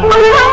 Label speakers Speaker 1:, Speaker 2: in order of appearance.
Speaker 1: Oh, my God.